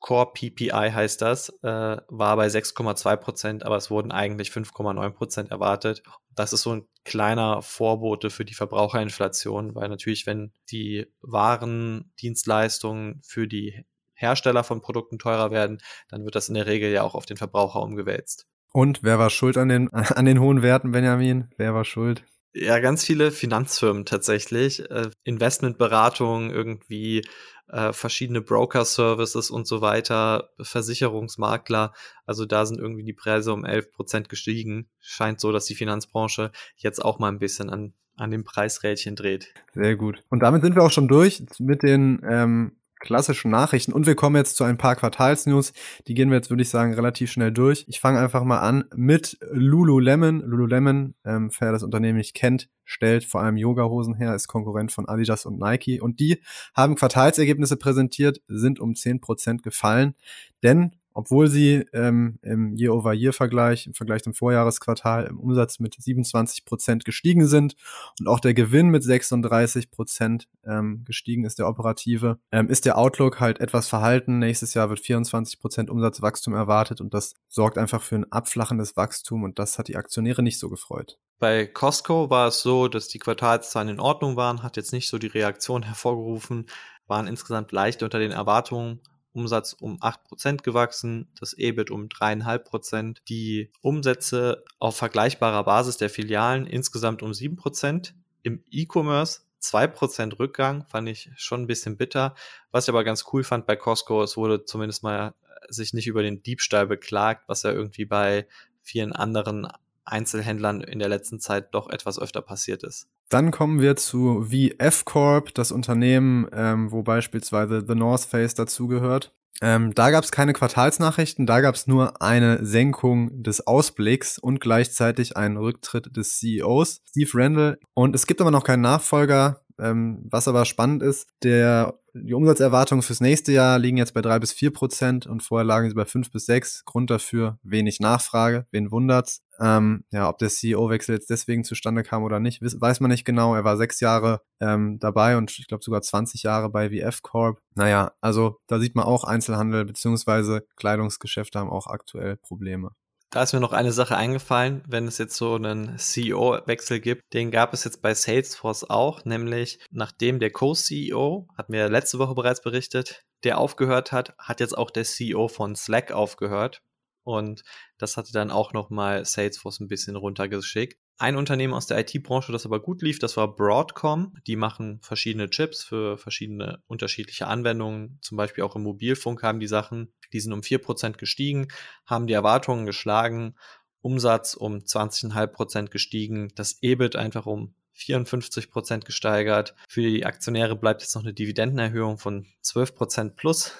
Core PPI heißt das, äh, war bei 6,2 Prozent, aber es wurden eigentlich 5,9 Prozent erwartet. Das ist so ein kleiner Vorbote für die Verbraucherinflation, weil natürlich, wenn die Waren, Dienstleistungen für die Hersteller von Produkten teurer werden, dann wird das in der Regel ja auch auf den Verbraucher umgewälzt. Und wer war schuld an den, an den hohen Werten, Benjamin? Wer war schuld? Ja, ganz viele Finanzfirmen tatsächlich, äh, Investmentberatung, irgendwie äh, verschiedene Broker-Services und so weiter, Versicherungsmakler. Also da sind irgendwie die Preise um 11 Prozent gestiegen. Scheint so, dass die Finanzbranche jetzt auch mal ein bisschen an, an dem Preisrädchen dreht. Sehr gut. Und damit sind wir auch schon durch mit den ähm, klassischen Nachrichten. Und wir kommen jetzt zu ein paar Quartalsnews. Die gehen wir jetzt, würde ich sagen, relativ schnell durch. Ich fange einfach mal an mit Lululemon. Lululemon, ähm, wer das Unternehmen nicht kennt, stellt vor allem Yoga-Hosen her, ist Konkurrent von Adidas und Nike. Und die haben Quartalsergebnisse präsentiert, sind um 10% gefallen. Denn obwohl sie ähm, im Year-over-Year-Vergleich, im Vergleich zum Vorjahresquartal im Umsatz mit 27 Prozent gestiegen sind und auch der Gewinn mit 36 Prozent ähm, gestiegen ist, der operative, ähm, ist der Outlook halt etwas verhalten. Nächstes Jahr wird 24 Prozent Umsatzwachstum erwartet und das sorgt einfach für ein abflachendes Wachstum und das hat die Aktionäre nicht so gefreut. Bei Costco war es so, dass die Quartalszahlen in Ordnung waren, hat jetzt nicht so die Reaktion hervorgerufen, waren insgesamt leicht unter den Erwartungen Umsatz um 8% gewachsen, das EBIT um 3,5%, die Umsätze auf vergleichbarer Basis der Filialen insgesamt um 7%, im E-Commerce 2% Rückgang, fand ich schon ein bisschen bitter. Was ich aber ganz cool fand bei Costco, es wurde zumindest mal sich nicht über den Diebstahl beklagt, was ja irgendwie bei vielen anderen Einzelhändlern in der letzten Zeit doch etwas öfter passiert ist. Dann kommen wir zu VF Corp, das Unternehmen, ähm, wo beispielsweise The North Face dazugehört. Ähm, da gab es keine Quartalsnachrichten, da gab es nur eine Senkung des Ausblicks und gleichzeitig einen Rücktritt des CEOs, Steve Randall. Und es gibt aber noch keinen Nachfolger. Ähm, was aber spannend ist, der, die Umsatzerwartungen fürs nächste Jahr liegen jetzt bei drei bis vier Prozent und vorher lagen sie bei fünf bis sechs. Grund dafür wenig Nachfrage. Wen wundert's? Ähm, ja, ob der CEO-Wechsel jetzt deswegen zustande kam oder nicht, weiß man nicht genau. Er war sechs Jahre ähm, dabei und ich glaube sogar 20 Jahre bei VF Corp. Naja, also da sieht man auch Einzelhandel beziehungsweise Kleidungsgeschäfte haben auch aktuell Probleme. Da ist mir noch eine Sache eingefallen, wenn es jetzt so einen CEO-Wechsel gibt, den gab es jetzt bei Salesforce auch, nämlich nachdem der Co-CEO, hatten wir letzte Woche bereits berichtet, der aufgehört hat, hat jetzt auch der CEO von Slack aufgehört. Und das hatte dann auch nochmal Salesforce ein bisschen runtergeschickt. Ein Unternehmen aus der IT-Branche, das aber gut lief, das war Broadcom. Die machen verschiedene Chips für verschiedene unterschiedliche Anwendungen. Zum Beispiel auch im Mobilfunk haben die Sachen. Die sind um 4% gestiegen, haben die Erwartungen geschlagen. Umsatz um 20,5% gestiegen. Das EBIT einfach um 54% gesteigert. Für die Aktionäre bleibt jetzt noch eine Dividendenerhöhung von 12% plus.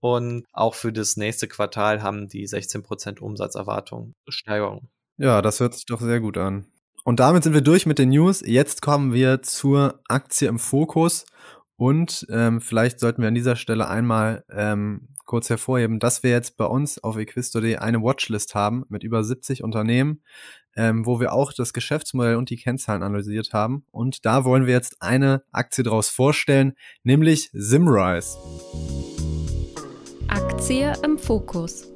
Und auch für das nächste Quartal haben die 16% Umsatzerwartung Steigerung. Ja, das hört sich doch sehr gut an. Und damit sind wir durch mit den News. Jetzt kommen wir zur Aktie im Fokus. Und ähm, vielleicht sollten wir an dieser Stelle einmal ähm, kurz hervorheben, dass wir jetzt bei uns auf equisto.de eine Watchlist haben mit über 70 Unternehmen, ähm, wo wir auch das Geschäftsmodell und die Kennzahlen analysiert haben. Und da wollen wir jetzt eine Aktie daraus vorstellen, nämlich Simrise. Aktie im Fokus.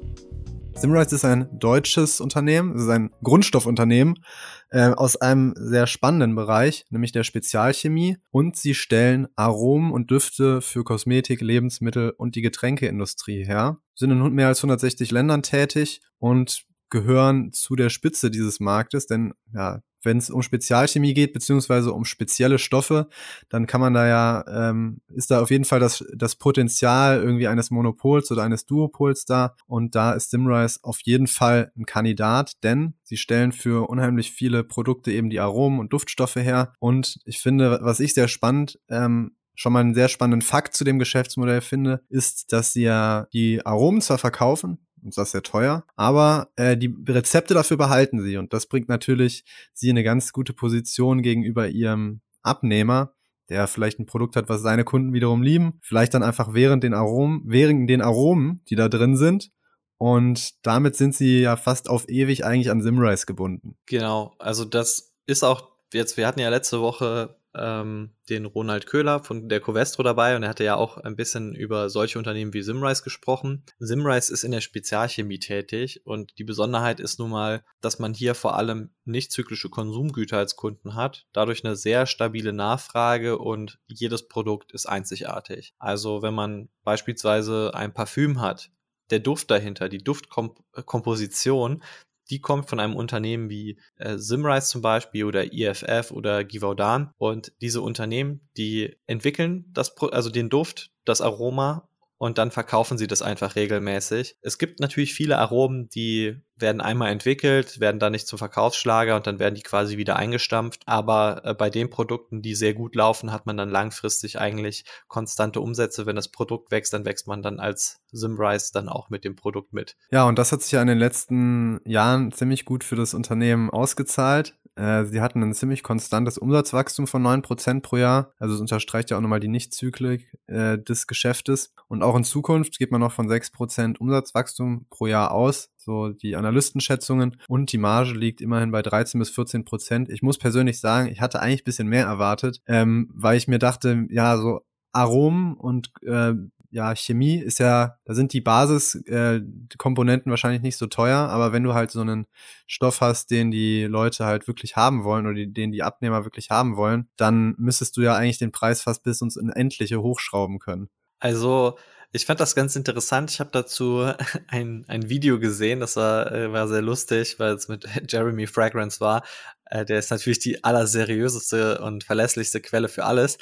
Simrise ist ein deutsches Unternehmen, es ist ein Grundstoffunternehmen äh, aus einem sehr spannenden Bereich, nämlich der Spezialchemie. Und sie stellen Aromen und Düfte für Kosmetik, Lebensmittel und die Getränkeindustrie her. Sind in mehr als 160 Ländern tätig und gehören zu der Spitze dieses Marktes, denn ja, wenn es um Spezialchemie geht, beziehungsweise um spezielle Stoffe, dann kann man da ja, ähm, ist da auf jeden Fall das, das Potenzial irgendwie eines Monopols oder eines Duopols da. Und da ist Simrise auf jeden Fall ein Kandidat, denn sie stellen für unheimlich viele Produkte eben die Aromen und Duftstoffe her. Und ich finde, was ich sehr spannend ähm, schon mal einen sehr spannenden Fakt zu dem Geschäftsmodell finde, ist, dass sie ja die Aromen zwar verkaufen, und das ist sehr teuer. Aber äh, die Rezepte dafür behalten sie und das bringt natürlich sie in eine ganz gute Position gegenüber ihrem Abnehmer, der vielleicht ein Produkt hat, was seine Kunden wiederum lieben, vielleicht dann einfach während den Aromen, während den Aromen, die da drin sind. Und damit sind sie ja fast auf ewig eigentlich an Simrise gebunden. Genau, also das ist auch jetzt, wir hatten ja letzte Woche ähm, den Ronald Köhler von der Covestro dabei und er hatte ja auch ein bisschen über solche Unternehmen wie Simrise gesprochen. Simrise ist in der Spezialchemie tätig und die Besonderheit ist nun mal, dass man hier vor allem nicht zyklische Konsumgüter als Kunden hat, dadurch eine sehr stabile Nachfrage und jedes Produkt ist einzigartig. Also wenn man beispielsweise ein Parfüm hat, der Duft dahinter, die Duftkomposition, die kommt von einem Unternehmen wie äh, Simrise zum Beispiel oder IFF oder Givaudan. Und diese Unternehmen, die entwickeln das, also den Duft, das Aroma und dann verkaufen sie das einfach regelmäßig. Es gibt natürlich viele Aromen, die werden einmal entwickelt, werden dann nicht zum Verkaufsschlager und dann werden die quasi wieder eingestampft. Aber äh, bei den Produkten, die sehr gut laufen, hat man dann langfristig eigentlich konstante Umsätze. Wenn das Produkt wächst, dann wächst man dann als Simrise dann auch mit dem Produkt mit. Ja, und das hat sich ja in den letzten Jahren ziemlich gut für das Unternehmen ausgezahlt. Äh, sie hatten ein ziemlich konstantes Umsatzwachstum von 9% pro Jahr. Also es unterstreicht ja auch nochmal die Nichtzyklik äh, des Geschäftes. Und auch in Zukunft geht man noch von 6% Umsatzwachstum pro Jahr aus. So die Analystenschätzungen. Und die Marge liegt immerhin bei 13 bis 14 Prozent. Ich muss persönlich sagen, ich hatte eigentlich ein bisschen mehr erwartet, ähm, weil ich mir dachte, ja, so Aromen und äh, ja, Chemie ist ja, da sind die Basiskomponenten äh, wahrscheinlich nicht so teuer, aber wenn du halt so einen Stoff hast, den die Leute halt wirklich haben wollen oder die, den die Abnehmer wirklich haben wollen, dann müsstest du ja eigentlich den Preis fast bis ins Unendliche hochschrauben können. Also ich fand das ganz interessant. Ich habe dazu ein, ein Video gesehen, das war, äh, war sehr lustig, weil es mit Jeremy Fragrance war. Äh, der ist natürlich die allerseriöseste und verlässlichste Quelle für alles.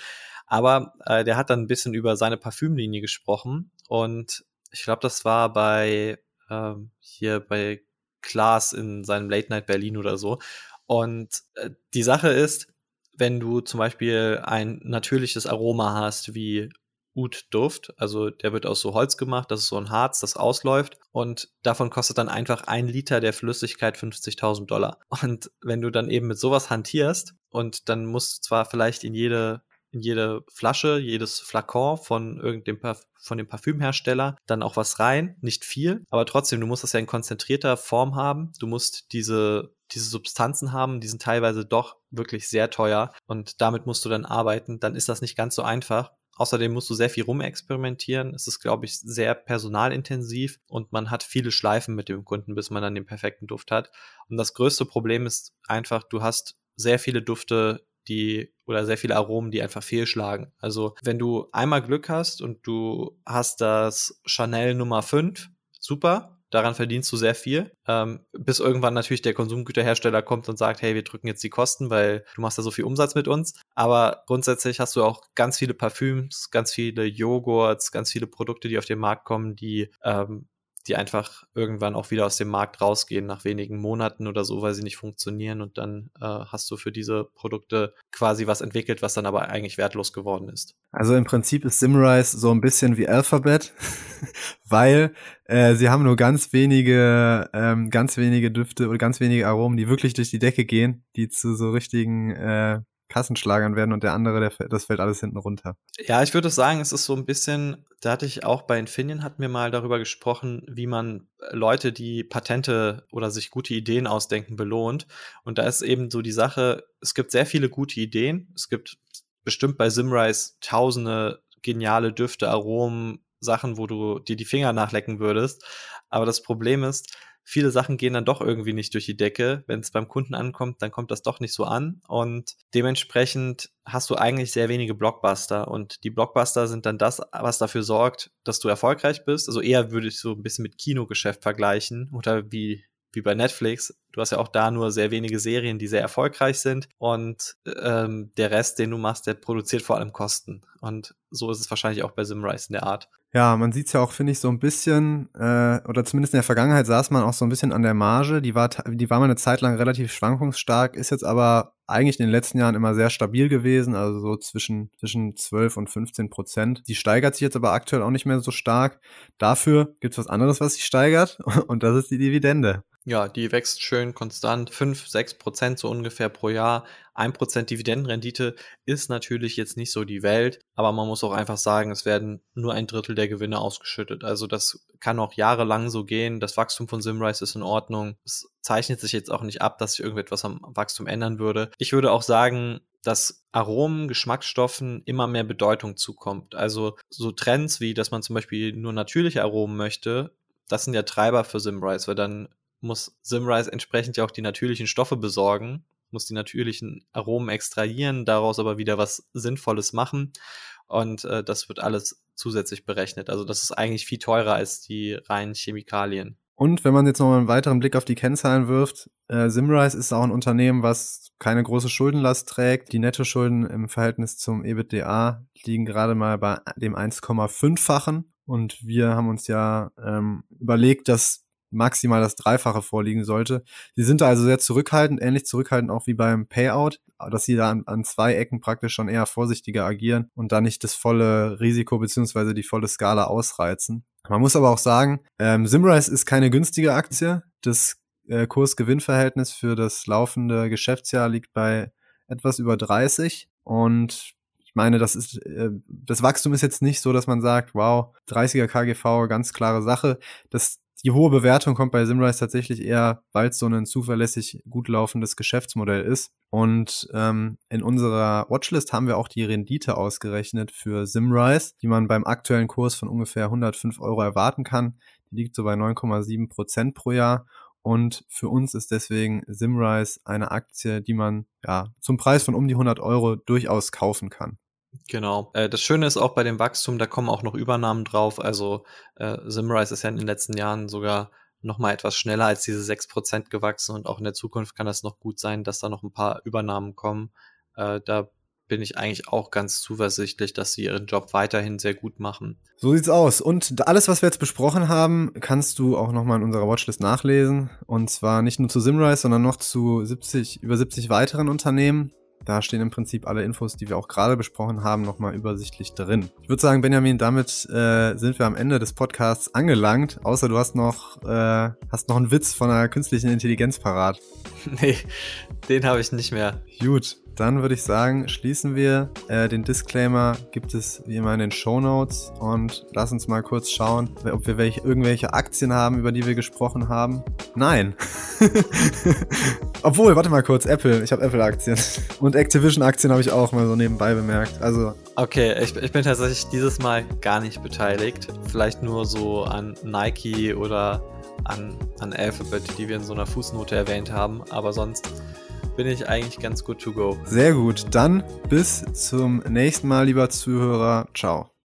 Aber äh, der hat dann ein bisschen über seine Parfümlinie gesprochen und ich glaube, das war bei ähm, hier bei Klaas in seinem Late Night Berlin oder so. Und äh, die Sache ist, wenn du zum Beispiel ein natürliches Aroma hast, wie Ud-Duft, also der wird aus so Holz gemacht, das ist so ein Harz, das ausläuft und davon kostet dann einfach ein Liter der Flüssigkeit 50.000 Dollar. Und wenn du dann eben mit sowas hantierst und dann musst du zwar vielleicht in jede in jede Flasche, jedes Flakon von irgendeinem Parf von dem Parfümhersteller dann auch was rein. Nicht viel, aber trotzdem, du musst das ja in konzentrierter Form haben. Du musst diese, diese Substanzen haben, die sind teilweise doch wirklich sehr teuer und damit musst du dann arbeiten. Dann ist das nicht ganz so einfach. Außerdem musst du sehr viel rumexperimentieren. Es ist, glaube ich, sehr personalintensiv und man hat viele Schleifen mit dem Kunden, bis man dann den perfekten Duft hat. Und das größte Problem ist einfach, du hast sehr viele Dufte, die oder sehr viele Aromen, die einfach fehlschlagen. Also wenn du einmal Glück hast und du hast das Chanel Nummer 5, super, daran verdienst du sehr viel, ähm, bis irgendwann natürlich der Konsumgüterhersteller kommt und sagt, hey, wir drücken jetzt die Kosten, weil du machst da so viel Umsatz mit uns. Aber grundsätzlich hast du auch ganz viele Parfüms, ganz viele Joghurts, ganz viele Produkte, die auf den Markt kommen, die ähm, die einfach irgendwann auch wieder aus dem Markt rausgehen nach wenigen Monaten oder so, weil sie nicht funktionieren und dann äh, hast du für diese Produkte quasi was entwickelt, was dann aber eigentlich wertlos geworden ist. Also im Prinzip ist Simrise so ein bisschen wie Alphabet, weil äh, sie haben nur ganz wenige, ähm, ganz wenige Düfte oder ganz wenige Aromen, die wirklich durch die Decke gehen, die zu so richtigen äh, Kassenschlagern werden und der andere, der, das fällt alles hinten runter. Ja, ich würde sagen, es ist so ein bisschen, da hatte ich auch bei Infineon, hatten wir mal darüber gesprochen, wie man Leute, die Patente oder sich gute Ideen ausdenken, belohnt. Und da ist eben so die Sache, es gibt sehr viele gute Ideen. Es gibt bestimmt bei Simrise tausende geniale Düfte, Aromen, Sachen, wo du dir die Finger nachlecken würdest. Aber das Problem ist, viele Sachen gehen dann doch irgendwie nicht durch die Decke. Wenn es beim Kunden ankommt, dann kommt das doch nicht so an. Und dementsprechend hast du eigentlich sehr wenige Blockbuster. Und die Blockbuster sind dann das, was dafür sorgt, dass du erfolgreich bist. Also eher würde ich so ein bisschen mit Kinogeschäft vergleichen oder wie wie bei Netflix. Du hast ja auch da nur sehr wenige Serien, die sehr erfolgreich sind und ähm, der Rest, den du machst, der produziert vor allem Kosten. Und so ist es wahrscheinlich auch bei Simrise in der Art. Ja, man sieht es ja auch, finde ich, so ein bisschen, äh, oder zumindest in der Vergangenheit saß man auch so ein bisschen an der Marge. Die war, die war mal eine Zeit lang relativ schwankungsstark, ist jetzt aber eigentlich in den letzten Jahren immer sehr stabil gewesen, also so zwischen, zwischen 12 und 15 Prozent. Die steigert sich jetzt aber aktuell auch nicht mehr so stark. Dafür gibt's was anderes, was sich steigert, und das ist die Dividende. Ja, die wächst schön konstant, 5, 6 Prozent so ungefähr pro Jahr. 1 Prozent Dividendenrendite ist natürlich jetzt nicht so die Welt, aber man muss auch einfach sagen, es werden nur ein Drittel der Gewinne ausgeschüttet. Also das kann auch jahrelang so gehen. Das Wachstum von Simrise ist in Ordnung. Es zeichnet sich jetzt auch nicht ab, dass sich irgendetwas am Wachstum ändern würde. Ich würde auch sagen, dass Aromen, Geschmacksstoffen immer mehr Bedeutung zukommt. Also so Trends wie, dass man zum Beispiel nur natürliche Aromen möchte, das sind ja Treiber für Simrise, weil dann muss Simrise entsprechend ja auch die natürlichen Stoffe besorgen, muss die natürlichen Aromen extrahieren, daraus aber wieder was Sinnvolles machen. Und äh, das wird alles zusätzlich berechnet. Also das ist eigentlich viel teurer als die reinen Chemikalien. Und wenn man jetzt noch mal einen weiteren Blick auf die Kennzahlen wirft, äh, Simrise ist auch ein Unternehmen, was keine große Schuldenlast trägt. Die Nettoschulden im Verhältnis zum EBITDA liegen gerade mal bei dem 1,5-fachen. Und wir haben uns ja ähm, überlegt, dass maximal das Dreifache vorliegen sollte. Sie sind da also sehr zurückhaltend, ähnlich zurückhaltend auch wie beim Payout, dass sie da an, an zwei Ecken praktisch schon eher vorsichtiger agieren und da nicht das volle Risiko beziehungsweise die volle Skala ausreizen. Man muss aber auch sagen, ähm, Simrise ist keine günstige Aktie. Das äh, Kurs-Gewinn-Verhältnis für das laufende Geschäftsjahr liegt bei etwas über 30 und ich meine, das ist, äh, das Wachstum ist jetzt nicht so, dass man sagt, wow, 30er KGV, ganz klare Sache. Das die hohe Bewertung kommt bei Simrise tatsächlich eher, weil es so ein zuverlässig gut laufendes Geschäftsmodell ist. Und ähm, in unserer Watchlist haben wir auch die Rendite ausgerechnet für Simrise, die man beim aktuellen Kurs von ungefähr 105 Euro erwarten kann. Die liegt so bei 9,7 Prozent pro Jahr. Und für uns ist deswegen Simrise eine Aktie, die man ja zum Preis von um die 100 Euro durchaus kaufen kann. Genau. Äh, das Schöne ist auch bei dem Wachstum, da kommen auch noch Übernahmen drauf. Also äh, Simrise ist ja in den letzten Jahren sogar nochmal etwas schneller als diese 6% gewachsen und auch in der Zukunft kann das noch gut sein, dass da noch ein paar Übernahmen kommen. Äh, da bin ich eigentlich auch ganz zuversichtlich, dass sie ihren Job weiterhin sehr gut machen. So sieht's aus. Und alles, was wir jetzt besprochen haben, kannst du auch nochmal in unserer Watchlist nachlesen. Und zwar nicht nur zu Simrise, sondern noch zu 70, über 70 weiteren Unternehmen. Da stehen im Prinzip alle Infos, die wir auch gerade besprochen haben, nochmal übersichtlich drin. Ich würde sagen, Benjamin, damit äh, sind wir am Ende des Podcasts angelangt. Außer du hast noch, äh, hast noch einen Witz von einer künstlichen Intelligenz parat. Nee, den habe ich nicht mehr. Gut, dann würde ich sagen, schließen wir. Äh, den Disclaimer gibt es wie immer in den Show Notes und lass uns mal kurz schauen, ob wir welche, irgendwelche Aktien haben, über die wir gesprochen haben. Nein. Obwohl, warte mal kurz, Apple. Ich habe Apple-Aktien. Und Activision-Aktien habe ich auch mal so nebenbei bemerkt. Also. Okay, ich, ich bin tatsächlich dieses Mal gar nicht beteiligt. Vielleicht nur so an Nike oder an, an Alphabet, die wir in so einer Fußnote erwähnt haben. Aber sonst bin ich eigentlich ganz good to go. Sehr gut. Dann bis zum nächsten Mal, lieber Zuhörer. Ciao.